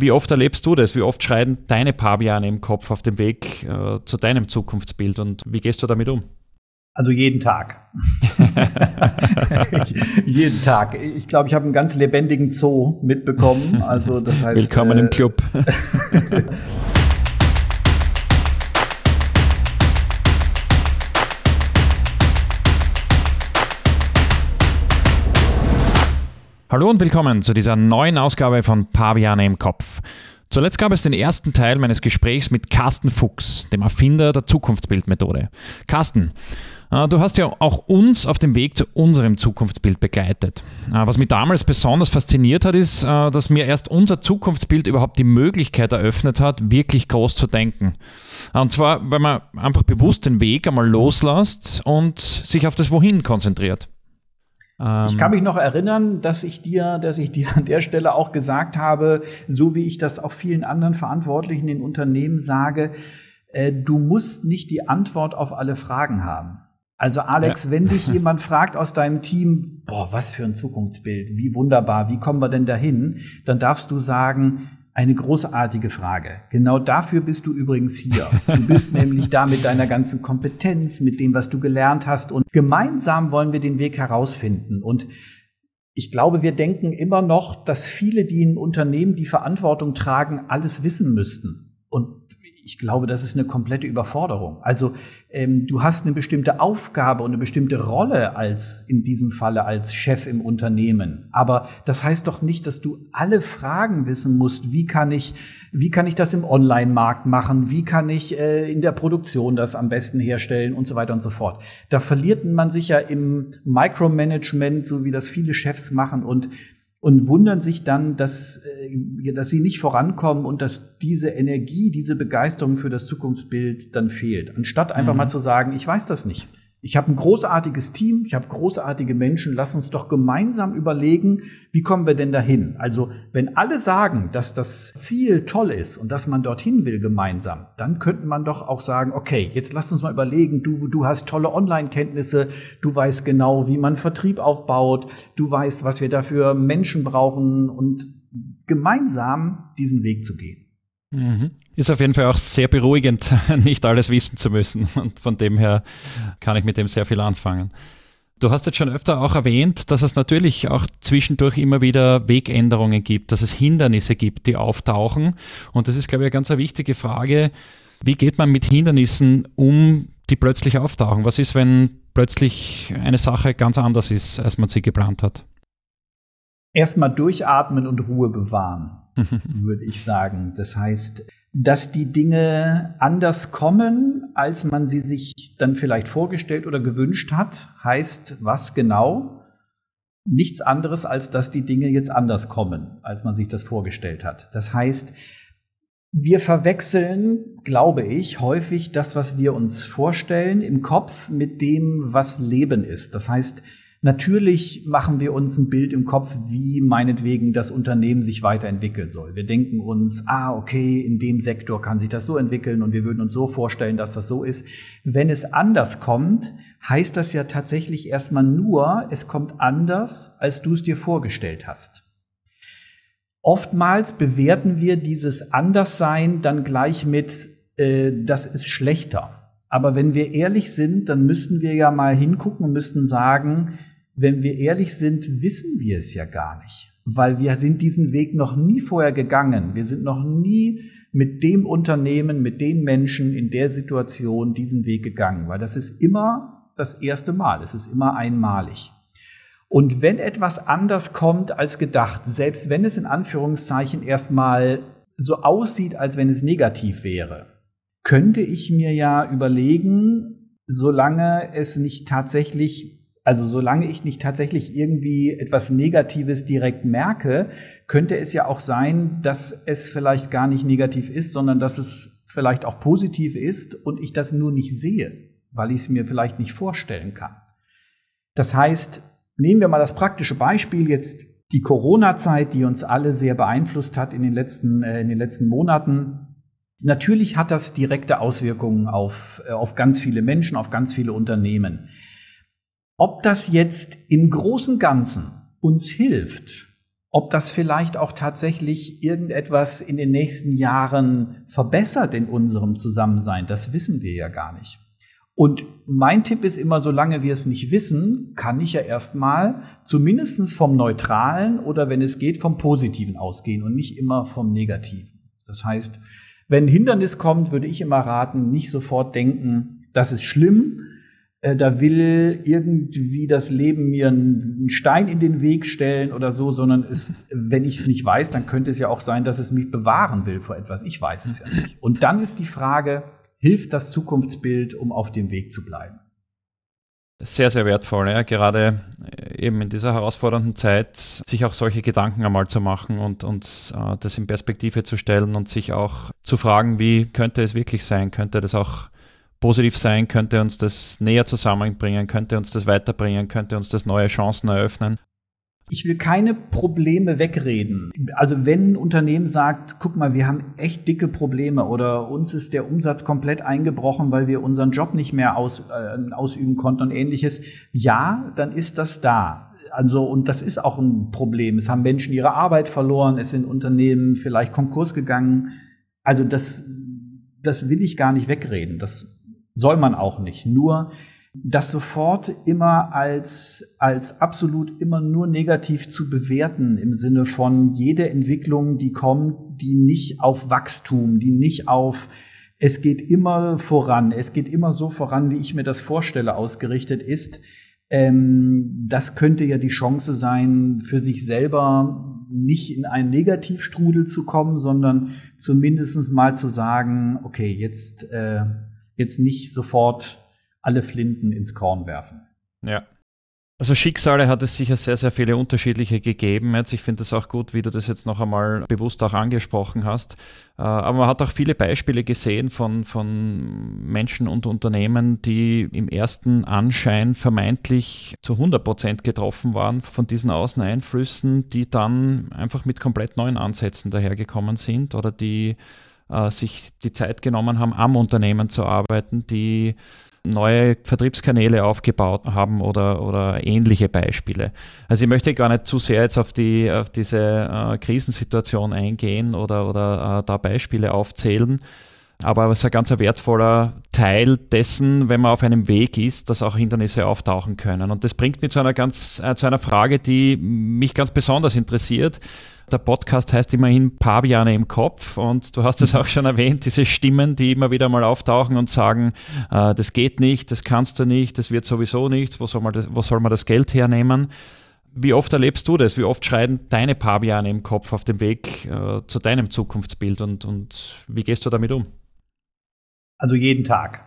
wie oft erlebst du das? Wie oft schreien deine Paviane im Kopf auf dem Weg äh, zu deinem Zukunftsbild und wie gehst du damit um? Also jeden Tag. jeden Tag. Ich glaube, ich habe einen ganz lebendigen Zoo mitbekommen. Also das heißt. Willkommen äh, im Club. Hallo und willkommen zu dieser neuen Ausgabe von Paviane im Kopf. Zuletzt gab es den ersten Teil meines Gesprächs mit Carsten Fuchs, dem Erfinder der Zukunftsbildmethode. Carsten, äh, du hast ja auch uns auf dem Weg zu unserem Zukunftsbild begleitet. Äh, was mich damals besonders fasziniert hat, ist, äh, dass mir erst unser Zukunftsbild überhaupt die Möglichkeit eröffnet hat, wirklich groß zu denken. Und zwar, weil man einfach bewusst den Weg einmal loslässt und sich auf das Wohin konzentriert ich kann ähm, mich noch erinnern, dass ich dir, dass ich dir an der Stelle auch gesagt habe, so wie ich das auch vielen anderen Verantwortlichen in Unternehmen sage, äh, du musst nicht die Antwort auf alle Fragen haben. Also Alex, ja. wenn dich jemand fragt aus deinem Team, boah, was für ein Zukunftsbild, wie wunderbar, wie kommen wir denn dahin, dann darfst du sagen, eine großartige Frage. Genau dafür bist du übrigens hier. Du bist nämlich da mit deiner ganzen Kompetenz, mit dem, was du gelernt hast. Und gemeinsam wollen wir den Weg herausfinden. Und ich glaube, wir denken immer noch, dass viele, die in Unternehmen die Verantwortung tragen, alles wissen müssten. Und ich glaube, das ist eine komplette Überforderung. Also ähm, du hast eine bestimmte Aufgabe und eine bestimmte Rolle als in diesem Falle als Chef im Unternehmen. Aber das heißt doch nicht, dass du alle Fragen wissen musst. Wie kann ich, wie kann ich das im Online-Markt machen? Wie kann ich äh, in der Produktion das am besten herstellen und so weiter und so fort? Da verliert man sich ja im Micromanagement, so wie das viele Chefs machen und und wundern sich dann, dass, äh, dass sie nicht vorankommen und dass diese Energie, diese Begeisterung für das Zukunftsbild dann fehlt. Anstatt einfach mhm. mal zu sagen, ich weiß das nicht. Ich habe ein großartiges Team, ich habe großartige Menschen. Lass uns doch gemeinsam überlegen, wie kommen wir denn dahin? Also, wenn alle sagen, dass das Ziel toll ist und dass man dorthin will gemeinsam, dann könnte man doch auch sagen, okay, jetzt lass uns mal überlegen, du, du hast tolle Online-Kenntnisse, du weißt genau, wie man Vertrieb aufbaut, du weißt, was wir dafür Menschen brauchen und gemeinsam diesen Weg zu gehen. Mhm. Ist auf jeden Fall auch sehr beruhigend, nicht alles wissen zu müssen. Und von dem her kann ich mit dem sehr viel anfangen. Du hast jetzt schon öfter auch erwähnt, dass es natürlich auch zwischendurch immer wieder Wegänderungen gibt, dass es Hindernisse gibt, die auftauchen. Und das ist, glaube ich, eine ganz wichtige Frage. Wie geht man mit Hindernissen um, die plötzlich auftauchen? Was ist, wenn plötzlich eine Sache ganz anders ist, als man sie geplant hat? Erstmal durchatmen und Ruhe bewahren. würde ich sagen. Das heißt, dass die Dinge anders kommen, als man sie sich dann vielleicht vorgestellt oder gewünscht hat, heißt was genau? Nichts anderes, als dass die Dinge jetzt anders kommen, als man sich das vorgestellt hat. Das heißt, wir verwechseln, glaube ich, häufig das, was wir uns vorstellen im Kopf mit dem, was Leben ist. Das heißt, Natürlich machen wir uns ein Bild im Kopf, wie meinetwegen das Unternehmen sich weiterentwickeln soll. Wir denken uns, ah, okay, in dem Sektor kann sich das so entwickeln und wir würden uns so vorstellen, dass das so ist. Wenn es anders kommt, heißt das ja tatsächlich erstmal nur, es kommt anders, als du es dir vorgestellt hast. Oftmals bewerten wir dieses Anderssein dann gleich mit, äh, das ist schlechter. Aber wenn wir ehrlich sind, dann müssten wir ja mal hingucken und müssten sagen, wenn wir ehrlich sind, wissen wir es ja gar nicht, weil wir sind diesen Weg noch nie vorher gegangen. Wir sind noch nie mit dem Unternehmen, mit den Menschen in der Situation diesen Weg gegangen, weil das ist immer das erste Mal, es ist immer einmalig. Und wenn etwas anders kommt als gedacht, selbst wenn es in Anführungszeichen erstmal so aussieht, als wenn es negativ wäre, könnte ich mir ja überlegen, solange es nicht tatsächlich also solange ich nicht tatsächlich irgendwie etwas Negatives direkt merke, könnte es ja auch sein, dass es vielleicht gar nicht negativ ist, sondern dass es vielleicht auch positiv ist und ich das nur nicht sehe, weil ich es mir vielleicht nicht vorstellen kann. Das heißt, nehmen wir mal das praktische Beispiel jetzt die Corona-Zeit, die uns alle sehr beeinflusst hat in den letzten, äh, in den letzten Monaten. Natürlich hat das direkte Auswirkungen auf, äh, auf ganz viele Menschen, auf ganz viele Unternehmen. Ob das jetzt im großen Ganzen uns hilft, Ob das vielleicht auch tatsächlich irgendetwas in den nächsten Jahren verbessert in unserem Zusammensein, das wissen wir ja gar nicht. Und mein Tipp ist immer, solange wir es nicht wissen, kann ich ja erstmal zumindest vom Neutralen oder wenn es geht, vom Positiven ausgehen und nicht immer vom Negativen. Das heißt, wenn ein Hindernis kommt, würde ich immer raten, nicht sofort denken, das ist schlimm, da will irgendwie das Leben mir einen Stein in den Weg stellen oder so, sondern es, wenn ich es nicht weiß, dann könnte es ja auch sein, dass es mich bewahren will vor etwas. Ich weiß es ja nicht. Und dann ist die Frage, hilft das Zukunftsbild, um auf dem Weg zu bleiben. Sehr, sehr wertvoll, ja. gerade äh, eben in dieser herausfordernden Zeit, sich auch solche Gedanken einmal zu machen und, und uh, das in Perspektive zu stellen und sich auch zu fragen, wie könnte es wirklich sein? Könnte das auch positiv sein? Könnte uns das näher zusammenbringen? Könnte uns das weiterbringen? Könnte uns das neue Chancen eröffnen? Ich will keine Probleme wegreden. Also wenn ein Unternehmen sagt, guck mal, wir haben echt dicke Probleme oder uns ist der Umsatz komplett eingebrochen, weil wir unseren Job nicht mehr aus, äh, ausüben konnten und ähnliches, ja, dann ist das da. Also, und das ist auch ein Problem. Es haben Menschen ihre Arbeit verloren, es sind Unternehmen vielleicht Konkurs gegangen. Also das, das will ich gar nicht wegreden. Das soll man auch nicht. Nur das sofort immer als, als absolut immer nur negativ zu bewerten im Sinne von jede Entwicklung, die kommt, die nicht auf Wachstum, die nicht auf es geht immer voran, es geht immer so voran, wie ich mir das vorstelle, ausgerichtet ist. Ähm, das könnte ja die Chance sein, für sich selber nicht in einen Negativstrudel zu kommen, sondern zumindest mal zu sagen, okay, jetzt, äh, jetzt nicht sofort alle Flinten ins Korn werfen. Ja. Also Schicksale hat es sicher sehr, sehr viele unterschiedliche gegeben. Jetzt, ich finde es auch gut, wie du das jetzt noch einmal bewusst auch angesprochen hast. Äh, aber man hat auch viele Beispiele gesehen von, von Menschen und Unternehmen, die im ersten Anschein vermeintlich zu 100 Prozent getroffen waren von diesen Außeneinflüssen, die dann einfach mit komplett neuen Ansätzen dahergekommen sind oder die äh, sich die Zeit genommen haben, am Unternehmen zu arbeiten, die neue Vertriebskanäle aufgebaut haben oder, oder ähnliche Beispiele. Also ich möchte gar nicht zu sehr jetzt auf, die, auf diese äh, Krisensituation eingehen oder, oder äh, da Beispiele aufzählen. Aber es ist ein ganz wertvoller Teil dessen, wenn man auf einem Weg ist, dass auch Hindernisse auftauchen können. Und das bringt mich zu einer ganz, äh, zu einer Frage, die mich ganz besonders interessiert. Der Podcast heißt immerhin Paviane im Kopf und du hast es auch schon erwähnt, diese Stimmen, die immer wieder mal auftauchen und sagen, äh, das geht nicht, das kannst du nicht, das wird sowieso nichts, wo soll man das, wo soll man das Geld hernehmen? Wie oft erlebst du das? Wie oft schreien deine Paviane im Kopf auf dem Weg äh, zu deinem Zukunftsbild und, und wie gehst du damit um? Also jeden Tag.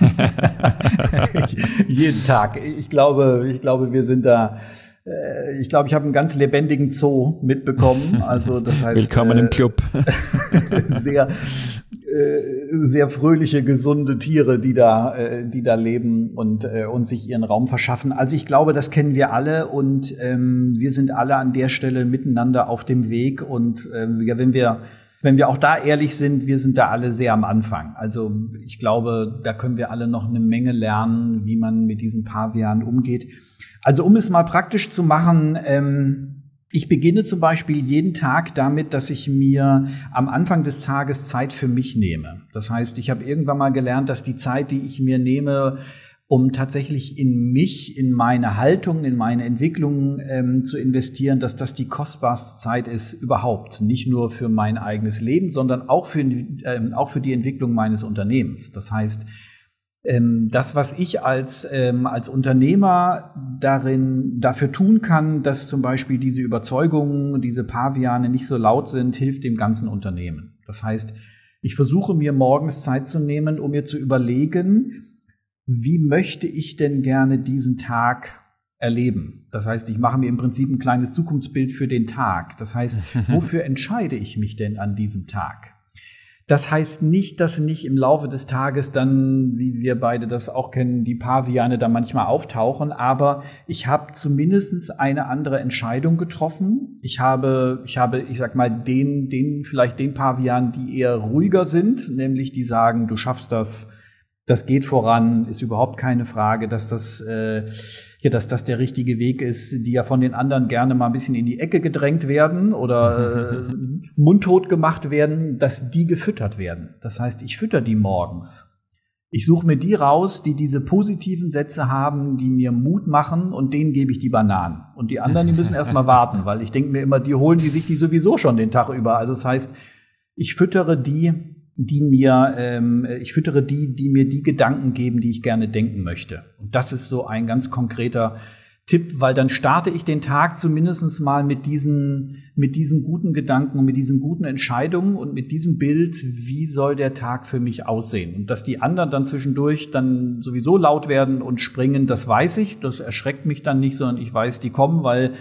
jeden Tag. Ich glaube, ich glaube, wir sind da äh, ich glaube, ich habe einen ganz lebendigen Zoo mitbekommen. Also das heißt, willkommen äh, im Club. sehr, äh, sehr fröhliche, gesunde Tiere, die da, äh, die da leben und äh, und sich ihren Raum verschaffen. Also ich glaube, das kennen wir alle und ähm, wir sind alle an der Stelle miteinander auf dem Weg. Und äh, wenn wir wenn wir auch da ehrlich sind, wir sind da alle sehr am Anfang. Also ich glaube, da können wir alle noch eine Menge lernen, wie man mit diesen Pavianen umgeht. Also um es mal praktisch zu machen, ähm, ich beginne zum Beispiel jeden Tag damit, dass ich mir am Anfang des Tages Zeit für mich nehme. Das heißt, ich habe irgendwann mal gelernt, dass die Zeit, die ich mir nehme, um tatsächlich in mich, in meine Haltung, in meine Entwicklung ähm, zu investieren, dass das die kostbarste Zeit ist überhaupt. Nicht nur für mein eigenes Leben, sondern auch für, ähm, auch für die Entwicklung meines Unternehmens. Das heißt, ähm, das, was ich als, ähm, als Unternehmer darin dafür tun kann, dass zum Beispiel diese Überzeugungen, diese Paviane nicht so laut sind, hilft dem ganzen Unternehmen. Das heißt, ich versuche mir morgens Zeit zu nehmen, um mir zu überlegen, wie möchte ich denn gerne diesen Tag erleben. Das heißt, ich mache mir im Prinzip ein kleines Zukunftsbild für den Tag. Das heißt, wofür entscheide ich mich denn an diesem Tag? Das heißt nicht, dass nicht im Laufe des Tages dann, wie wir beide das auch kennen, die Paviane da manchmal auftauchen, aber ich habe zumindestens eine andere Entscheidung getroffen. Ich habe, ich habe, ich sag mal, den, den, vielleicht den Pavian, die eher ruhiger sind, nämlich die sagen, du schaffst das, das geht voran, ist überhaupt keine Frage, dass das äh, dass das der richtige Weg ist, die ja von den anderen gerne mal ein bisschen in die Ecke gedrängt werden oder äh, mundtot gemacht werden, dass die gefüttert werden. Das heißt, ich fütter die morgens. Ich suche mir die raus, die diese positiven Sätze haben, die mir Mut machen und denen gebe ich die Bananen. Und die anderen, die müssen erstmal warten, weil ich denke mir immer, die holen die sich die sowieso schon den Tag über. Also das heißt, ich füttere die, die mir, ähm, ich füttere die, die mir die Gedanken geben, die ich gerne denken möchte. Und das ist so ein ganz konkreter Tipp, weil dann starte ich den Tag zumindest mal mit diesen, mit diesen guten Gedanken und mit diesen guten Entscheidungen und mit diesem Bild, wie soll der Tag für mich aussehen. Und dass die anderen dann zwischendurch dann sowieso laut werden und springen, das weiß ich, das erschreckt mich dann nicht, sondern ich weiß, die kommen, weil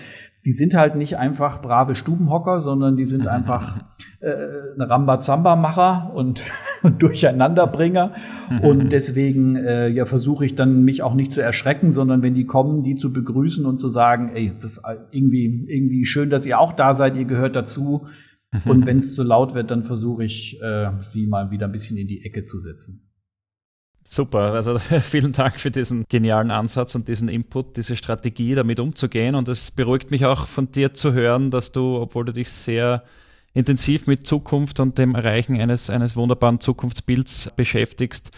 die sind halt nicht einfach brave Stubenhocker, sondern die sind einfach äh, eine Rambazamba-Macher und, und Durcheinanderbringer. und deswegen äh, ja, versuche ich dann mich auch nicht zu erschrecken, sondern wenn die kommen, die zu begrüßen und zu sagen, ey, das ist irgendwie, irgendwie schön, dass ihr auch da seid, ihr gehört dazu. und wenn es zu laut wird, dann versuche ich, äh, sie mal wieder ein bisschen in die Ecke zu setzen. Super, also vielen Dank für diesen genialen Ansatz und diesen Input, diese Strategie, damit umzugehen. Und es beruhigt mich auch von dir zu hören, dass du, obwohl du dich sehr intensiv mit Zukunft und dem Erreichen eines, eines wunderbaren Zukunftsbilds beschäftigst,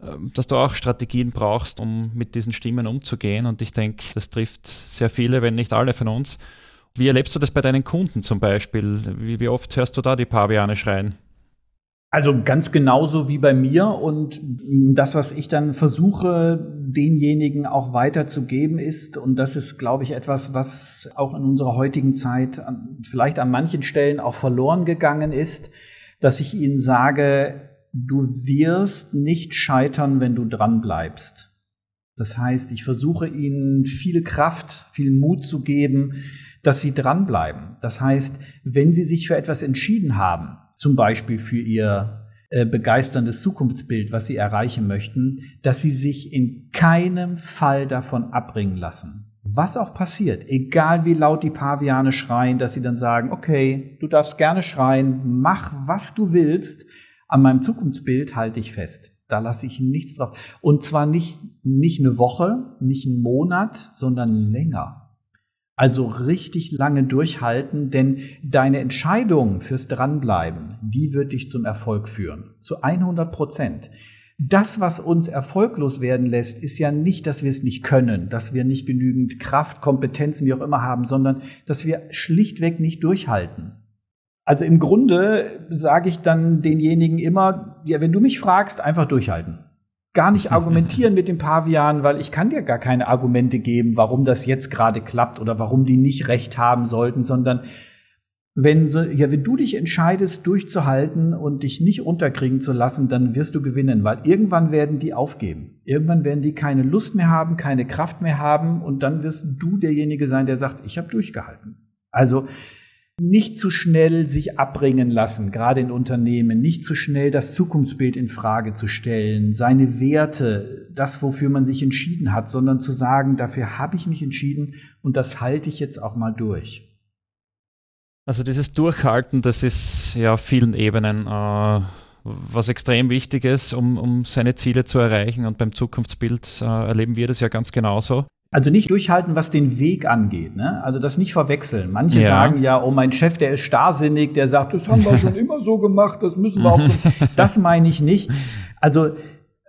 ähm, dass du auch Strategien brauchst, um mit diesen Stimmen umzugehen. Und ich denke, das trifft sehr viele, wenn nicht alle von uns. Wie erlebst du das bei deinen Kunden zum Beispiel? Wie, wie oft hörst du da die Paviane schreien? Also ganz genauso wie bei mir und das, was ich dann versuche, denjenigen auch weiterzugeben ist, und das ist, glaube ich, etwas, was auch in unserer heutigen Zeit vielleicht an manchen Stellen auch verloren gegangen ist, dass ich ihnen sage, du wirst nicht scheitern, wenn du dran bleibst. Das heißt, ich versuche ihnen viel Kraft, viel Mut zu geben, dass sie dranbleiben. Das heißt, wenn sie sich für etwas entschieden haben, zum Beispiel für ihr äh, begeisterndes Zukunftsbild, was sie erreichen möchten, dass sie sich in keinem Fall davon abbringen lassen. Was auch passiert, egal wie laut die Paviane schreien, dass sie dann sagen, okay, du darfst gerne schreien, mach was du willst, an meinem Zukunftsbild halte ich fest. Da lasse ich nichts drauf. Und zwar nicht, nicht eine Woche, nicht einen Monat, sondern länger. Also richtig lange durchhalten, denn deine Entscheidung fürs Dranbleiben, die wird dich zum Erfolg führen. Zu 100 Prozent. Das, was uns erfolglos werden lässt, ist ja nicht, dass wir es nicht können, dass wir nicht genügend Kraft, Kompetenzen, wie auch immer haben, sondern dass wir schlichtweg nicht durchhalten. Also im Grunde sage ich dann denjenigen immer, ja, wenn du mich fragst, einfach durchhalten gar nicht argumentieren mit dem Pavian, weil ich kann dir gar keine Argumente geben, warum das jetzt gerade klappt oder warum die nicht recht haben sollten, sondern wenn, so, ja, wenn du dich entscheidest, durchzuhalten und dich nicht unterkriegen zu lassen, dann wirst du gewinnen, weil irgendwann werden die aufgeben. Irgendwann werden die keine Lust mehr haben, keine Kraft mehr haben und dann wirst du derjenige sein, der sagt, ich habe durchgehalten. Also nicht zu schnell sich abbringen lassen, gerade in Unternehmen, nicht zu schnell das Zukunftsbild in Frage zu stellen, seine Werte, das, wofür man sich entschieden hat, sondern zu sagen, dafür habe ich mich entschieden und das halte ich jetzt auch mal durch. Also dieses Durchhalten, das ist ja auf vielen Ebenen äh, was extrem wichtig ist, um, um seine Ziele zu erreichen. Und beim Zukunftsbild äh, erleben wir das ja ganz genauso. Also nicht durchhalten, was den Weg angeht. Ne? Also das nicht verwechseln. Manche ja. sagen ja, oh, mein Chef, der ist starrsinnig, der sagt, das haben wir schon immer so gemacht, das müssen wir auch so. Das meine ich nicht. Also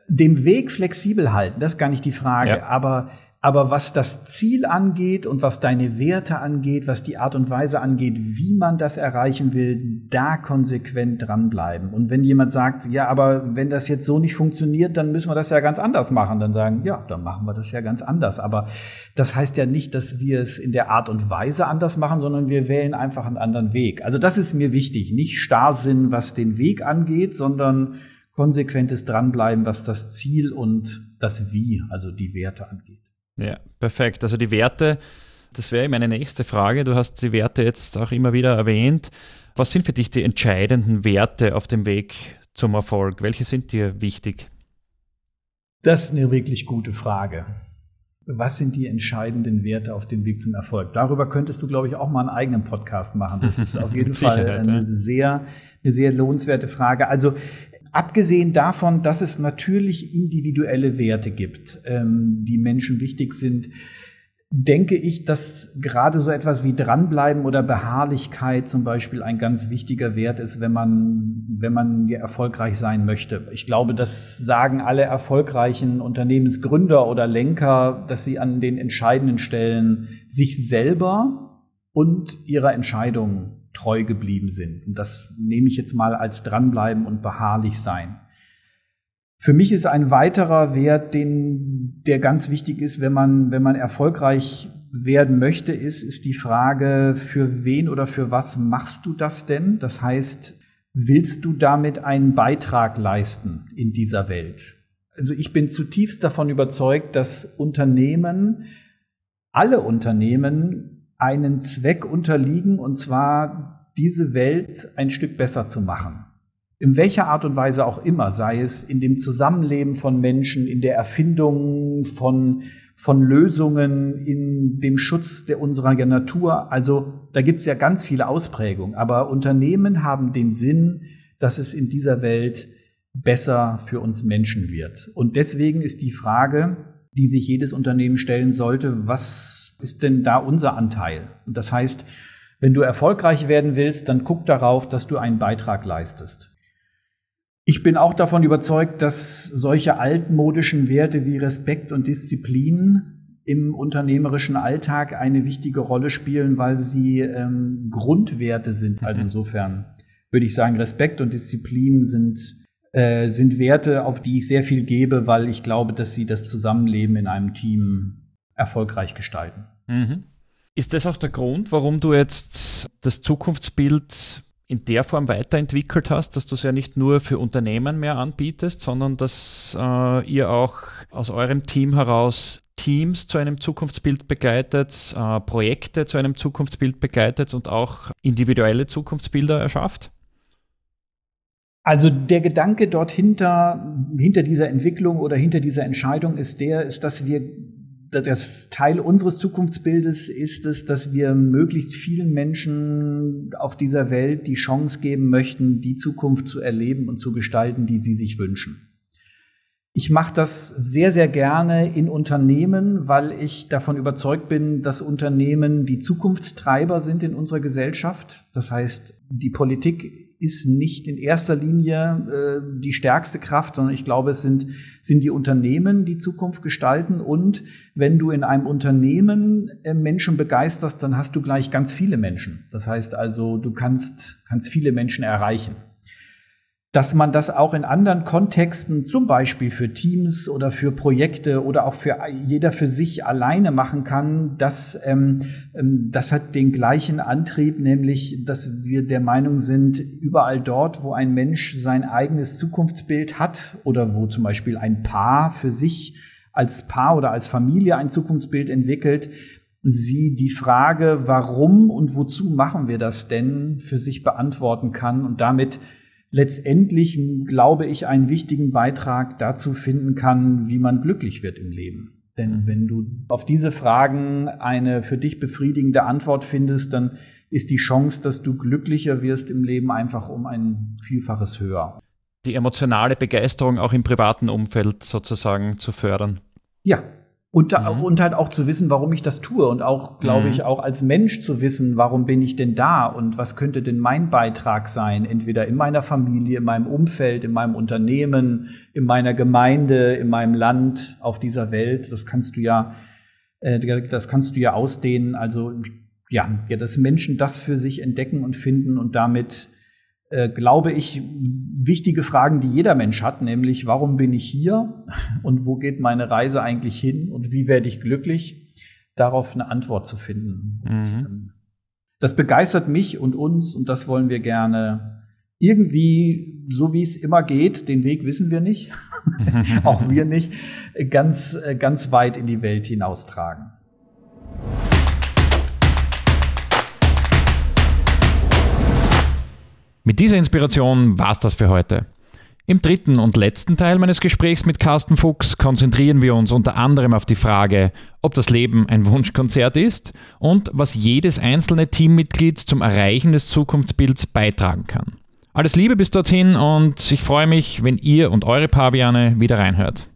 dem Weg flexibel halten, das ist gar nicht die Frage. Ja. Aber aber was das Ziel angeht und was deine Werte angeht, was die Art und Weise angeht, wie man das erreichen will, da konsequent dranbleiben. Und wenn jemand sagt, ja, aber wenn das jetzt so nicht funktioniert, dann müssen wir das ja ganz anders machen, dann sagen, ja, dann machen wir das ja ganz anders. Aber das heißt ja nicht, dass wir es in der Art und Weise anders machen, sondern wir wählen einfach einen anderen Weg. Also das ist mir wichtig. Nicht Starrsinn, was den Weg angeht, sondern konsequentes Dranbleiben, was das Ziel und das Wie, also die Werte angeht. Ja, perfekt. Also die Werte, das wäre meine nächste Frage. Du hast die Werte jetzt auch immer wieder erwähnt. Was sind für dich die entscheidenden Werte auf dem Weg zum Erfolg? Welche sind dir wichtig? Das ist eine wirklich gute Frage. Was sind die entscheidenden Werte auf dem Weg zum Erfolg? Darüber könntest du, glaube ich, auch mal einen eigenen Podcast machen. Das ist auf jeden Fall eine sehr, eine sehr lohnenswerte Frage. Also Abgesehen davon, dass es natürlich individuelle Werte gibt, ähm, die Menschen wichtig sind, denke ich, dass gerade so etwas wie Dranbleiben oder Beharrlichkeit zum Beispiel ein ganz wichtiger Wert ist, wenn man, wenn man erfolgreich sein möchte. Ich glaube, das sagen alle erfolgreichen Unternehmensgründer oder Lenker, dass sie an den entscheidenden Stellen sich selber und ihrer Entscheidung treu geblieben sind. Und das nehme ich jetzt mal als Dranbleiben und beharrlich sein. Für mich ist ein weiterer Wert, den, der ganz wichtig ist, wenn man, wenn man erfolgreich werden möchte, ist, ist die Frage, für wen oder für was machst du das denn? Das heißt, willst du damit einen Beitrag leisten in dieser Welt? Also ich bin zutiefst davon überzeugt, dass Unternehmen, alle Unternehmen einen Zweck unterliegen, und zwar diese Welt ein Stück besser zu machen in welcher Art und Weise auch immer, sei es in dem Zusammenleben von Menschen, in der Erfindung von, von Lösungen, in dem Schutz der unserer Natur. Also da gibt es ja ganz viele Ausprägungen. Aber Unternehmen haben den Sinn, dass es in dieser Welt besser für uns Menschen wird. Und deswegen ist die Frage, die sich jedes Unternehmen stellen sollte, was ist denn da unser Anteil? Und das heißt, wenn du erfolgreich werden willst, dann guck darauf, dass du einen Beitrag leistest. Ich bin auch davon überzeugt, dass solche altmodischen Werte wie Respekt und Disziplin im unternehmerischen Alltag eine wichtige Rolle spielen, weil sie ähm, Grundwerte sind. Also insofern würde ich sagen, Respekt und Disziplin sind, äh, sind Werte, auf die ich sehr viel gebe, weil ich glaube, dass sie das Zusammenleben in einem Team erfolgreich gestalten. Mhm. Ist das auch der Grund, warum du jetzt das Zukunftsbild in der Form weiterentwickelt hast, dass du es ja nicht nur für Unternehmen mehr anbietest, sondern dass äh, ihr auch aus eurem Team heraus Teams zu einem Zukunftsbild begleitet, äh, Projekte zu einem Zukunftsbild begleitet und auch individuelle Zukunftsbilder erschafft? Also der Gedanke dort hinter, hinter dieser Entwicklung oder hinter dieser Entscheidung ist der, ist, dass wir das Teil unseres Zukunftsbildes ist es, dass wir möglichst vielen Menschen auf dieser Welt die Chance geben möchten, die Zukunft zu erleben und zu gestalten, die sie sich wünschen. Ich mache das sehr, sehr gerne in Unternehmen, weil ich davon überzeugt bin, dass Unternehmen die Zukunftstreiber sind in unserer Gesellschaft. Das heißt, die Politik ist nicht in erster Linie äh, die stärkste Kraft, sondern ich glaube, es sind, sind die Unternehmen, die Zukunft gestalten. Und wenn du in einem Unternehmen äh, Menschen begeisterst, dann hast du gleich ganz viele Menschen. Das heißt also, du kannst, kannst viele Menschen erreichen dass man das auch in anderen Kontexten, zum Beispiel für Teams oder für Projekte oder auch für jeder für sich alleine machen kann, das, ähm, ähm, das hat den gleichen Antrieb, nämlich, dass wir der Meinung sind, überall dort, wo ein Mensch sein eigenes Zukunftsbild hat oder wo zum Beispiel ein Paar für sich als Paar oder als Familie ein Zukunftsbild entwickelt, sie die Frage, warum und wozu machen wir das denn, für sich beantworten kann und damit letztendlich, glaube ich, einen wichtigen Beitrag dazu finden kann, wie man glücklich wird im Leben. Denn mhm. wenn du auf diese Fragen eine für dich befriedigende Antwort findest, dann ist die Chance, dass du glücklicher wirst im Leben einfach um ein Vielfaches höher. Die emotionale Begeisterung auch im privaten Umfeld sozusagen zu fördern. Ja, und, da, mhm. und halt auch zu wissen, warum ich das tue und auch, glaube mhm. ich, auch als Mensch zu wissen, warum bin ich denn da und was könnte denn mein Beitrag sein, entweder in meiner Familie, in meinem Umfeld, in meinem Unternehmen, in meiner Gemeinde, in meinem Land, auf dieser Welt. Das kannst du ja, äh, das kannst du ja ausdehnen. Also ja, ja, dass Menschen das für sich entdecken und finden und damit äh, glaube ich, wichtige Fragen, die jeder Mensch hat, nämlich warum bin ich hier und wo geht meine Reise eigentlich hin und wie werde ich glücklich, darauf eine Antwort zu finden. Mhm. Und, ähm, das begeistert mich und uns und das wollen wir gerne irgendwie, so wie es immer geht, den Weg wissen wir nicht, auch wir nicht, ganz, äh, ganz weit in die Welt hinaustragen. Mit dieser Inspiration war es das für heute. Im dritten und letzten Teil meines Gesprächs mit Carsten Fuchs konzentrieren wir uns unter anderem auf die Frage, ob das Leben ein Wunschkonzert ist und was jedes einzelne Teammitglied zum Erreichen des Zukunftsbilds beitragen kann. Alles Liebe bis dorthin und ich freue mich, wenn ihr und eure Paviane wieder reinhört.